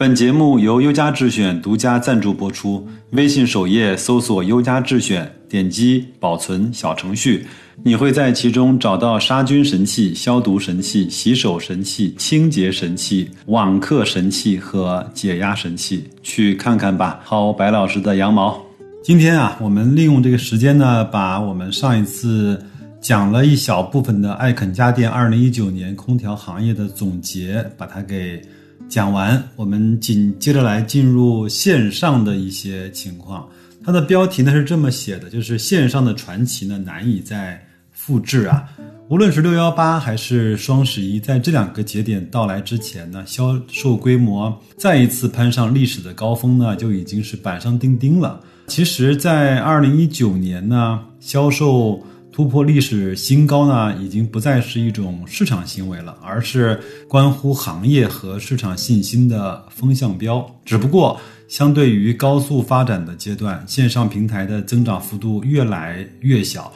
本节目由优家智选独家赞助播出。微信首页搜索“优家智选”，点击保存小程序，你会在其中找到杀菌神器、消毒神器、洗手神器、清洁神器、网课神器和解压神器，去看看吧，薅白老师的羊毛。今天啊，我们利用这个时间呢，把我们上一次讲了一小部分的艾肯家电二零一九年空调行业的总结，把它给。讲完，我们紧接着来进入线上的一些情况。它的标题呢是这么写的，就是线上的传奇呢难以再复制啊。无论是六幺八还是双十一，在这两个节点到来之前呢，销售规模再一次攀上历史的高峰呢，就已经是板上钉钉了。其实，在二零一九年呢，销售。突破历史新高呢，已经不再是一种市场行为了，而是关乎行业和市场信心的风向标。只不过，相对于高速发展的阶段，线上平台的增长幅度越来越小，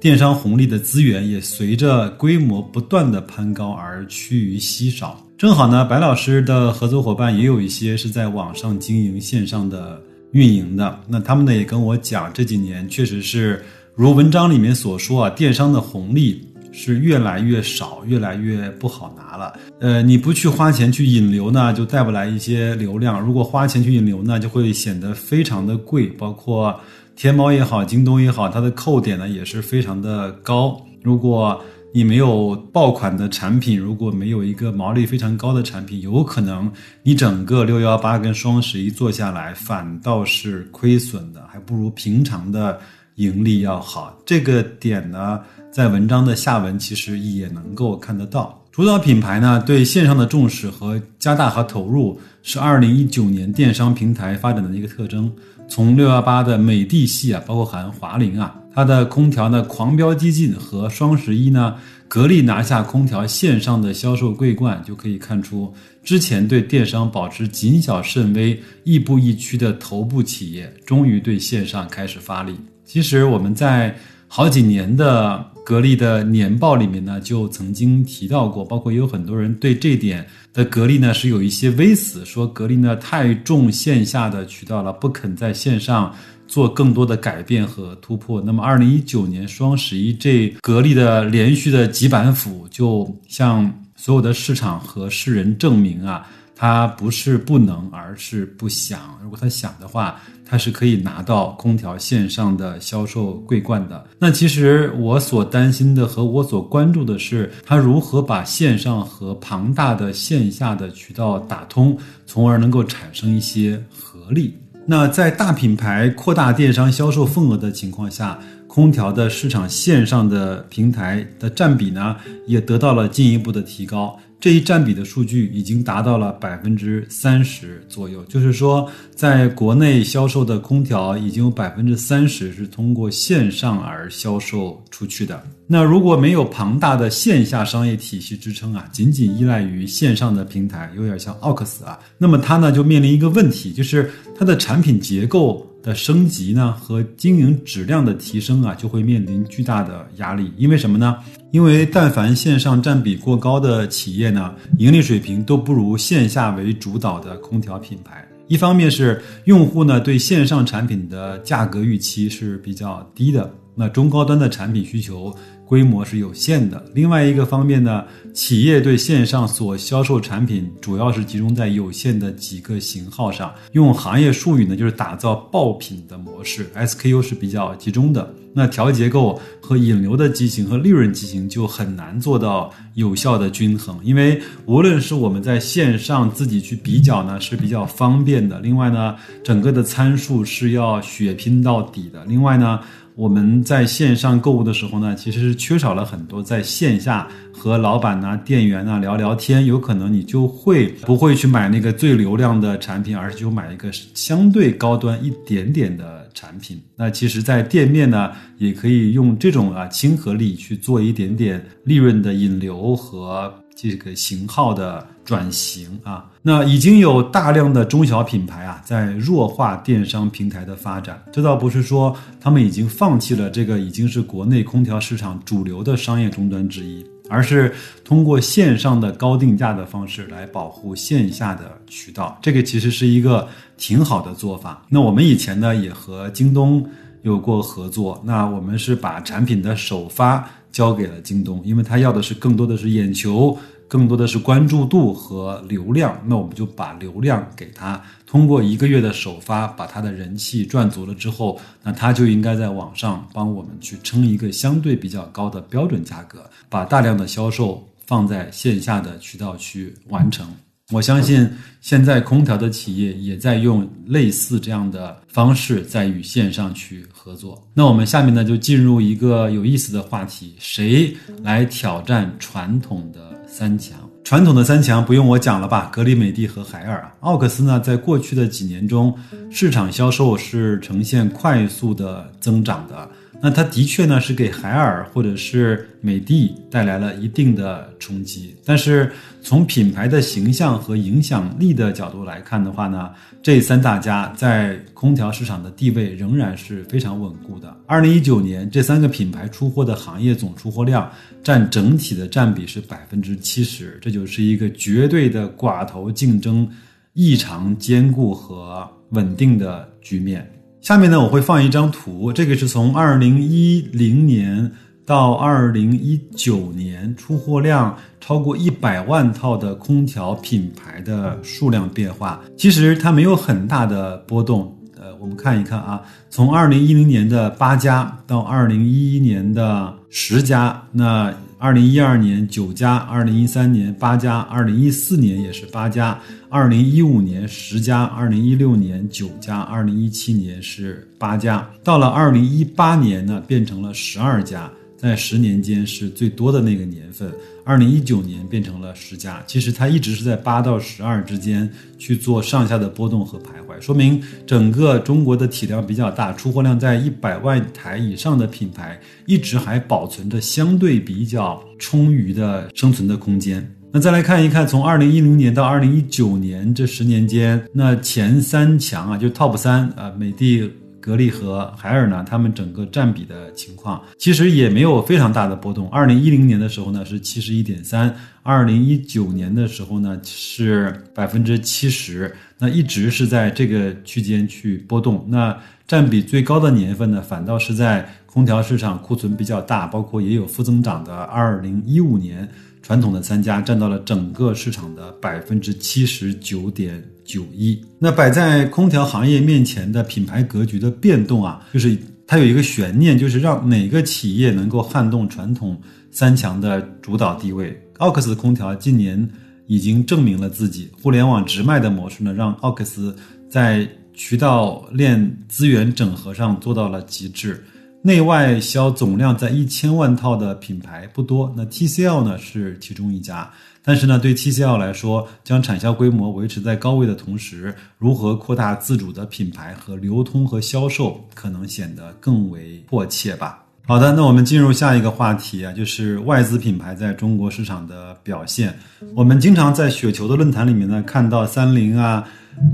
电商红利的资源也随着规模不断的攀高而趋于稀少。正好呢，白老师的合作伙伴也有一些是在网上经营线上的运营的，那他们呢也跟我讲，这几年确实是。如文章里面所说啊，电商的红利是越来越少，越来越不好拿了。呃，你不去花钱去引流呢，就带不来一些流量；如果花钱去引流呢，就会显得非常的贵。包括天猫也好，京东也好，它的扣点呢也是非常的高。如果你没有爆款的产品，如果没有一个毛利非常高的产品，有可能你整个六幺八跟双十一做下来，反倒是亏损的，还不如平常的。盈利要好，这个点呢，在文章的下文其实也能够看得到。主导品牌呢对线上的重视和加大和投入，是二零一九年电商平台发展的一个特征。从六幺八的美的系啊，包括含华凌啊，它的空调呢狂飙激进，和双十一呢，格力拿下空调线上的销售桂冠，就可以看出，之前对电商保持谨小慎微、亦步亦趋的头部企业，终于对线上开始发力。其实我们在好几年的格力的年报里面呢，就曾经提到过，包括有很多人对这点的格力呢是有一些微词，说格力呢太重线下的渠道了，不肯在线上做更多的改变和突破。那么，二零一九年双十一这格力的连续的几板斧，就向所有的市场和世人证明啊。他不是不能，而是不想。如果他想的话，他是可以拿到空调线上的销售桂冠的。那其实我所担心的和我所关注的是，他如何把线上和庞大的线下的渠道打通，从而能够产生一些合力。那在大品牌扩大电商销售份额的情况下，空调的市场线上的平台的占比呢，也得到了进一步的提高。这一占比的数据已经达到了百分之三十左右，就是说，在国内销售的空调已经有百分之三十是通过线上而销售出去的。那如果没有庞大的线下商业体系支撑啊，仅仅依赖于线上的平台，有点像奥克斯啊，那么它呢就面临一个问题，就是它的产品结构。的升级呢和经营质量的提升啊，就会面临巨大的压力。因为什么呢？因为但凡线上占比过高的企业呢，盈利水平都不如线下为主导的空调品牌。一方面是用户呢对线上产品的价格预期是比较低的，那中高端的产品需求。规模是有限的。另外一个方面呢，企业对线上所销售产品主要是集中在有限的几个型号上，用行业术语呢，就是打造爆品的模式，SKU 是比较集中的。那调结构和引流的机型和利润机型就很难做到有效的均衡，因为无论是我们在线上自己去比较呢是比较方便的，另外呢，整个的参数是要血拼到底的。另外呢。我们在线上购物的时候呢，其实是缺少了很多在线下和老板呐、店员呐聊聊天，有可能你就会不会去买那个最流量的产品，而是就买一个相对高端一点点的产品。那其实，在店面呢，也可以用这种啊亲和力去做一点点利润的引流和这个型号的转型啊。那已经有大量的中小品牌啊，在弱化电商平台的发展。这倒不是说他们已经放弃了这个已经是国内空调市场主流的商业终端之一，而是通过线上的高定价的方式来保护线下的渠道。这个其实是一个挺好的做法。那我们以前呢，也和京东有过合作。那我们是把产品的首发交给了京东，因为他要的是更多的是眼球。更多的是关注度和流量，那我们就把流量给他，通过一个月的首发，把他的人气赚足了之后，那他就应该在网上帮我们去撑一个相对比较高的标准价格，把大量的销售放在线下的渠道去完成。我相信现在空调的企业也在用类似这样的方式在与线上去合作。那我们下面呢就进入一个有意思的话题：谁来挑战传统的？三强，传统的三强不用我讲了吧？格力、美的和海尔啊。奥克斯呢，在过去的几年中，市场销售是呈现快速的增长的。那它的确呢是给海尔或者是美的带来了一定的冲击，但是从品牌的形象和影响力的角度来看的话呢，这三大家在空调市场的地位仍然是非常稳固的。二零一九年，这三个品牌出货的行业总出货量占整体的占比是百分之七十，这就是一个绝对的寡头竞争异常坚固和稳定的局面。下面呢，我会放一张图，这个是从二零一零年到二零一九年出货量超过一百万套的空调品牌的数量变化。其实它没有很大的波动，呃，我们看一看啊，从二零一零年的八家到二零一一年的十家，那。二零一二年九家，二零一三年八家，二零一四年也是八家，二零一五年十家，二零一六年九家，二零一七年是八家，到了二零一八年呢，变成了十二家。在十年间是最多的那个年份，二零一九年变成了十家。其实它一直是在八到十二之间去做上下的波动和徘徊，说明整个中国的体量比较大，出货量在一百万台以上的品牌一直还保存着相对比较充裕的生存的空间。那再来看一看，从二零一零年到二零一九年这十年间，那前三强啊，就 TOP 三啊，美的。格力和海尔呢，他们整个占比的情况其实也没有非常大的波动。二零一零年的时候呢是七十一点三，二零一九年的时候呢是百分之七十，那一直是在这个区间去波动。那占比最高的年份呢，反倒是在空调市场库存比较大，包括也有负增长的二零一五年。传统的三家占到了整个市场的百分之七十九点九一。那摆在空调行业面前的品牌格局的变动啊，就是它有一个悬念，就是让哪个企业能够撼动传统三强的主导地位。奥克斯空调近年已经证明了自己，互联网直卖的模式呢，让奥克斯在渠道链资源整合上做到了极致。内外销总量在一千万套的品牌不多，那 TCL 呢是其中一家。但是呢，对 TCL 来说，将产销规模维持在高位的同时，如何扩大自主的品牌和流通和销售，可能显得更为迫切吧。好的，那我们进入下一个话题啊，就是外资品牌在中国市场的表现。我们经常在雪球的论坛里面呢，看到三菱啊。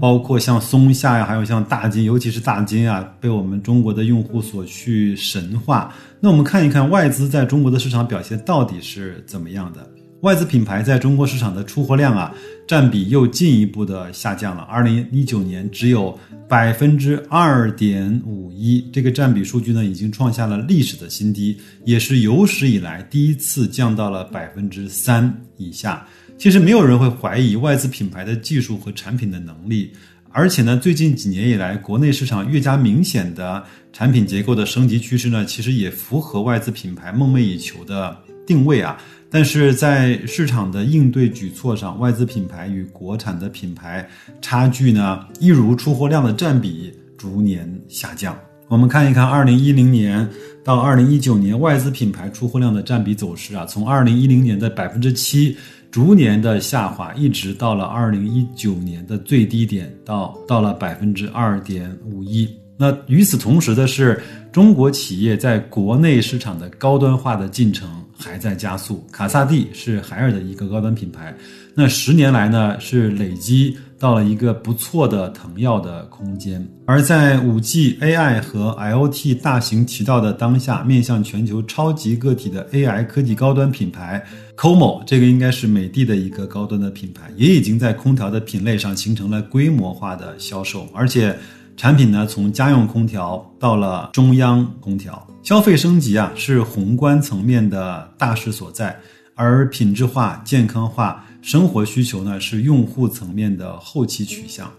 包括像松下呀，还有像大金，尤其是大金啊，被我们中国的用户所去神化。那我们看一看外资在中国的市场表现到底是怎么样的？外资品牌在中国市场的出货量啊，占比又进一步的下降了。二零一九年只有百分之二点五一，这个占比数据呢，已经创下了历史的新低，也是有史以来第一次降到了百分之三以下。其实没有人会怀疑外资品牌的技术和产品的能力，而且呢，最近几年以来，国内市场越加明显的产品结构的升级趋势呢，其实也符合外资品牌梦寐以求的定位啊。但是在市场的应对举措上，外资品牌与国产的品牌差距呢，一如出货量的占比逐年下降。我们看一看二零一零年到二零一九年外资品牌出货量的占比走势啊，从二零一零年的百分之七。逐年的下滑，一直到了二零一九年的最低点，到到了百分之二点五一。那与此同时的是，中国企业在国内市场的高端化的进程还在加速。卡萨帝是海尔的一个高端品牌，那十年来呢是累积。到了一个不错的腾跃的空间，而在五 G、AI 和 IoT 大行其道的当下，面向全球超级个体的 AI 科技高端品牌 COMO，这个应该是美的的一个高端的品牌，也已经在空调的品类上形成了规模化的销售，而且产品呢从家用空调到了中央空调，消费升级啊是宏观层面的大势所在，而品质化、健康化。生活需求呢是用户层面的后期取向，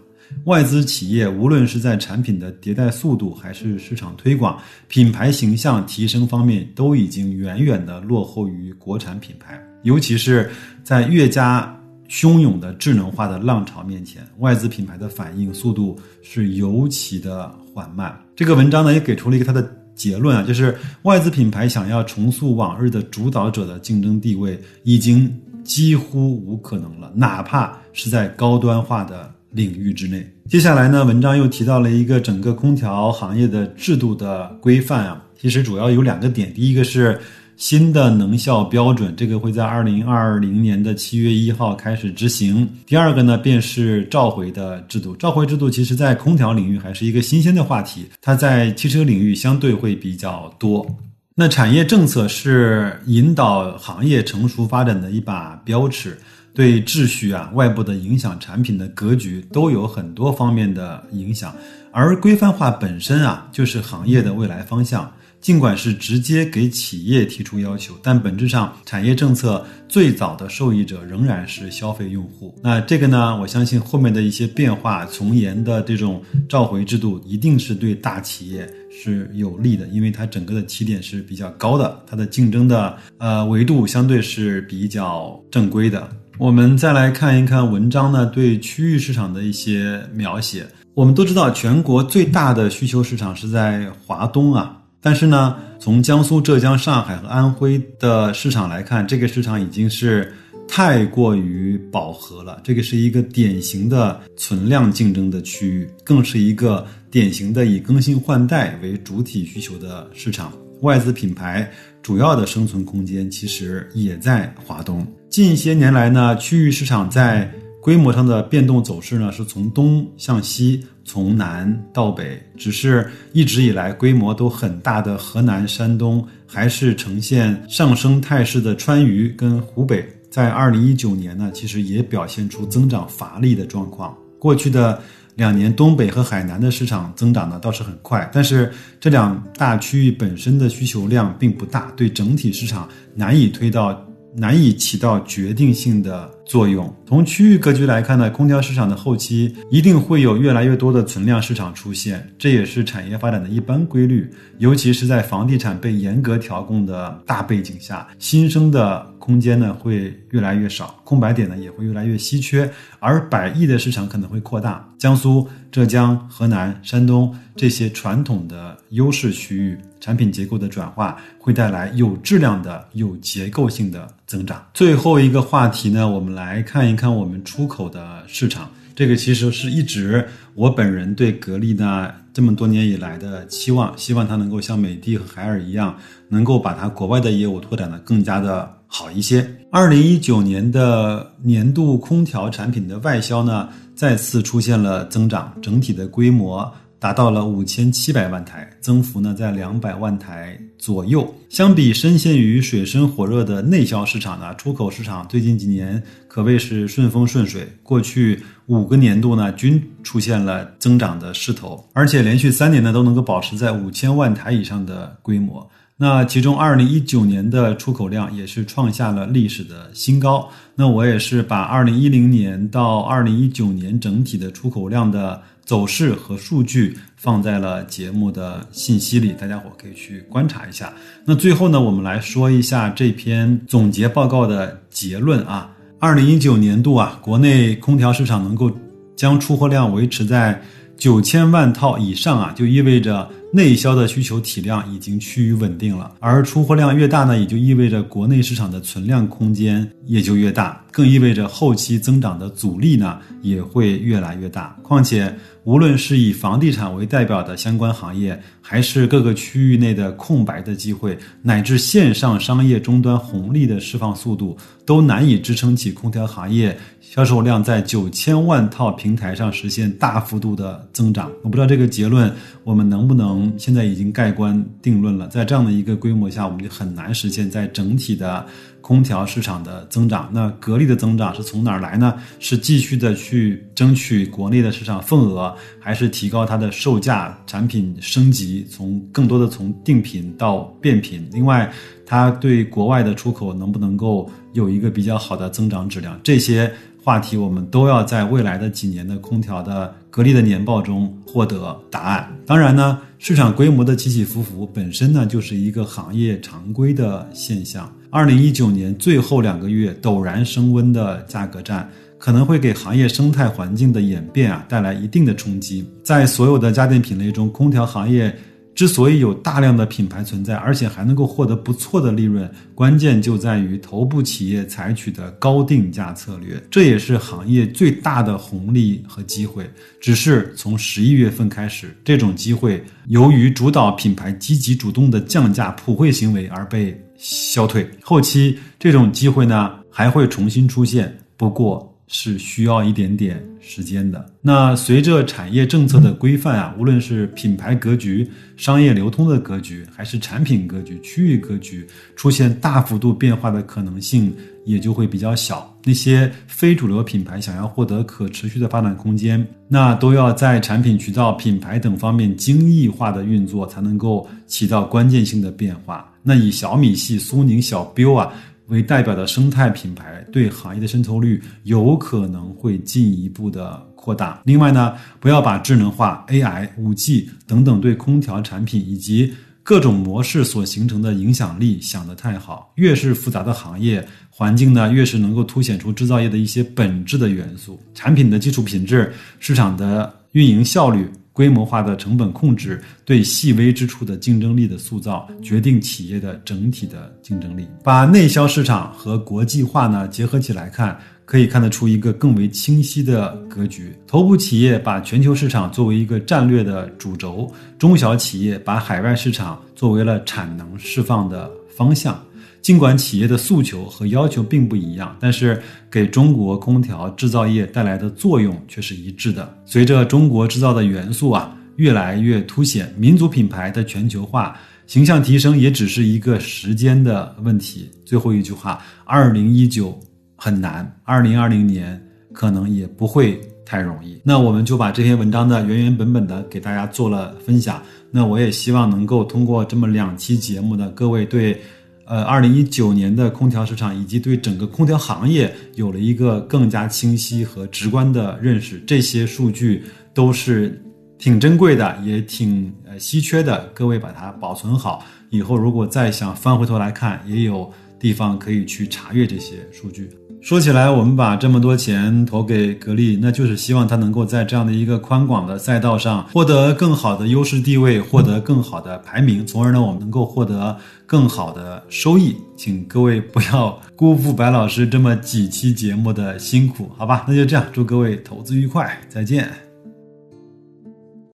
外资企业无论是在产品的迭代速度，还是市场推广、品牌形象提升方面，都已经远远的落后于国产品牌。尤其是在越加汹涌的智能化的浪潮面前，外资品牌的反应速度是尤其的缓慢。这个文章呢也给出了一个它的结论啊，就是外资品牌想要重塑往日的主导者的竞争地位，已经。几乎无可能了，哪怕是在高端化的领域之内。接下来呢，文章又提到了一个整个空调行业的制度的规范啊，其实主要有两个点，第一个是新的能效标准，这个会在二零二零年的七月一号开始执行；第二个呢，便是召回的制度。召回制度其实在空调领域还是一个新鲜的话题，它在汽车领域相对会比较多。那产业政策是引导行业成熟发展的一把标尺，对秩序啊、外部的影响、产品的格局都有很多方面的影响，而规范化本身啊，就是行业的未来方向。尽管是直接给企业提出要求，但本质上产业政策最早的受益者仍然是消费用户。那这个呢，我相信后面的一些变化，从严的这种召回制度，一定是对大企业是有利的，因为它整个的起点是比较高的，它的竞争的呃维度相对是比较正规的。我们再来看一看文章呢对区域市场的一些描写。我们都知道，全国最大的需求市场是在华东啊。但是呢，从江苏、浙江、上海和安徽的市场来看，这个市场已经是太过于饱和了。这个是一个典型的存量竞争的区域，更是一个典型的以更新换代为主体需求的市场。外资品牌主要的生存空间其实也在华东。近些年来呢，区域市场在规模上的变动走势呢，是从东向西。从南到北，只是一直以来规模都很大的河南、山东，还是呈现上升态势的川渝跟湖北，在二零一九年呢，其实也表现出增长乏力的状况。过去的两年，东北和海南的市场增长呢倒是很快，但是这两大区域本身的需求量并不大，对整体市场难以推到。难以起到决定性的作用。从区域格局来看呢，空调市场的后期一定会有越来越多的存量市场出现，这也是产业发展的一般规律。尤其是在房地产被严格调控的大背景下，新生的空间呢会越来越少，空白点呢也会越来越稀缺，而百亿的市场可能会扩大。江苏、浙江、河南、山东这些传统的优势区域。产品结构的转化会带来有质量的、有结构性的增长。最后一个话题呢，我们来看一看我们出口的市场。这个其实是一直我本人对格力呢这么多年以来的期望，希望它能够像美的和海尔一样，能够把它国外的业务拓展的更加的好一些。二零一九年的年度空调产品的外销呢，再次出现了增长，整体的规模。达到了五千七百万台，增幅呢在两百万台左右。相比深陷于水深火热的内销市场呢，出口市场最近几年可谓是顺风顺水。过去五个年度呢，均出现了增长的势头，而且连续三年呢都能够保持在五千万台以上的规模。那其中二零一九年的出口量也是创下了历史的新高。那我也是把二零一零年到二零一九年整体的出口量的。走势和数据放在了节目的信息里，大家伙可以去观察一下。那最后呢，我们来说一下这篇总结报告的结论啊。二零一九年度啊，国内空调市场能够将出货量维持在九千万套以上啊，就意味着内销的需求体量已经趋于稳定了，而出货量越大呢，也就意味着国内市场的存量空间也就越大，更意味着后期增长的阻力呢也会越来越大。况且，无论是以房地产为代表的相关行业，还是各个区域内的空白的机会，乃至线上商业终端红利的释放速度，都难以支撑起空调行业销售量在九千万套平台上实现大幅度的增长。我不知道这个结论我们能不能。现在已经盖棺定论了，在这样的一个规模下，我们就很难实现在整体的空调市场的增长。那格力的增长是从哪儿来呢？是继续的去争取国内的市场份额，还是提高它的售价、产品升级，从更多的从定频到变频？另外，它对国外的出口能不能够有一个比较好的增长质量？这些。话题我们都要在未来的几年的空调的格力的年报中获得答案。当然呢，市场规模的起起伏伏本身呢就是一个行业常规的现象。二零一九年最后两个月陡然升温的价格战，可能会给行业生态环境的演变啊带来一定的冲击。在所有的家电品类中，空调行业。之所以有大量的品牌存在，而且还能够获得不错的利润，关键就在于头部企业采取的高定价策略，这也是行业最大的红利和机会。只是从十一月份开始，这种机会由于主导品牌积极主动的降价普惠行为而被消退，后期这种机会呢还会重新出现，不过。是需要一点点时间的。那随着产业政策的规范啊，无论是品牌格局、商业流通的格局，还是产品格局、区域格局，出现大幅度变化的可能性也就会比较小。那些非主流品牌想要获得可持续的发展空间，那都要在产品、渠道、品牌等方面精益化的运作，才能够起到关键性的变化。那以小米系、苏宁、小标啊。为代表的生态品牌对行业的渗透率有可能会进一步的扩大。另外呢，不要把智能化、AI、五 G 等等对空调产品以及各种模式所形成的影响力想得太好。越是复杂的行业环境呢，越是能够凸显出制造业的一些本质的元素：产品的基础品质、市场的运营效率。规模化的成本控制对细微之处的竞争力的塑造，决定企业的整体的竞争力。把内销市场和国际化呢结合起来看，可以看得出一个更为清晰的格局。头部企业把全球市场作为一个战略的主轴，中小企业把海外市场作为了产能释放的方向。尽管企业的诉求和要求并不一样，但是给中国空调制造业带来的作用却是一致的。随着中国制造的元素啊越来越凸显，民族品牌的全球化形象提升也只是一个时间的问题。最后一句话：二零一九很难，二零二零年可能也不会太容易。那我们就把这篇文章的原原本本的给大家做了分享。那我也希望能够通过这么两期节目的各位对。呃，二零一九年的空调市场以及对整个空调行业有了一个更加清晰和直观的认识，这些数据都是挺珍贵的，也挺呃稀缺的。各位把它保存好，以后如果再想翻回头来看，也有地方可以去查阅这些数据。说起来，我们把这么多钱投给格力，那就是希望它能够在这样的一个宽广的赛道上获得更好的优势地位，获得更好的排名，从而呢，我们能够获得更好的收益。请各位不要辜负白老师这么几期节目的辛苦，好吧？那就这样，祝各位投资愉快，再见。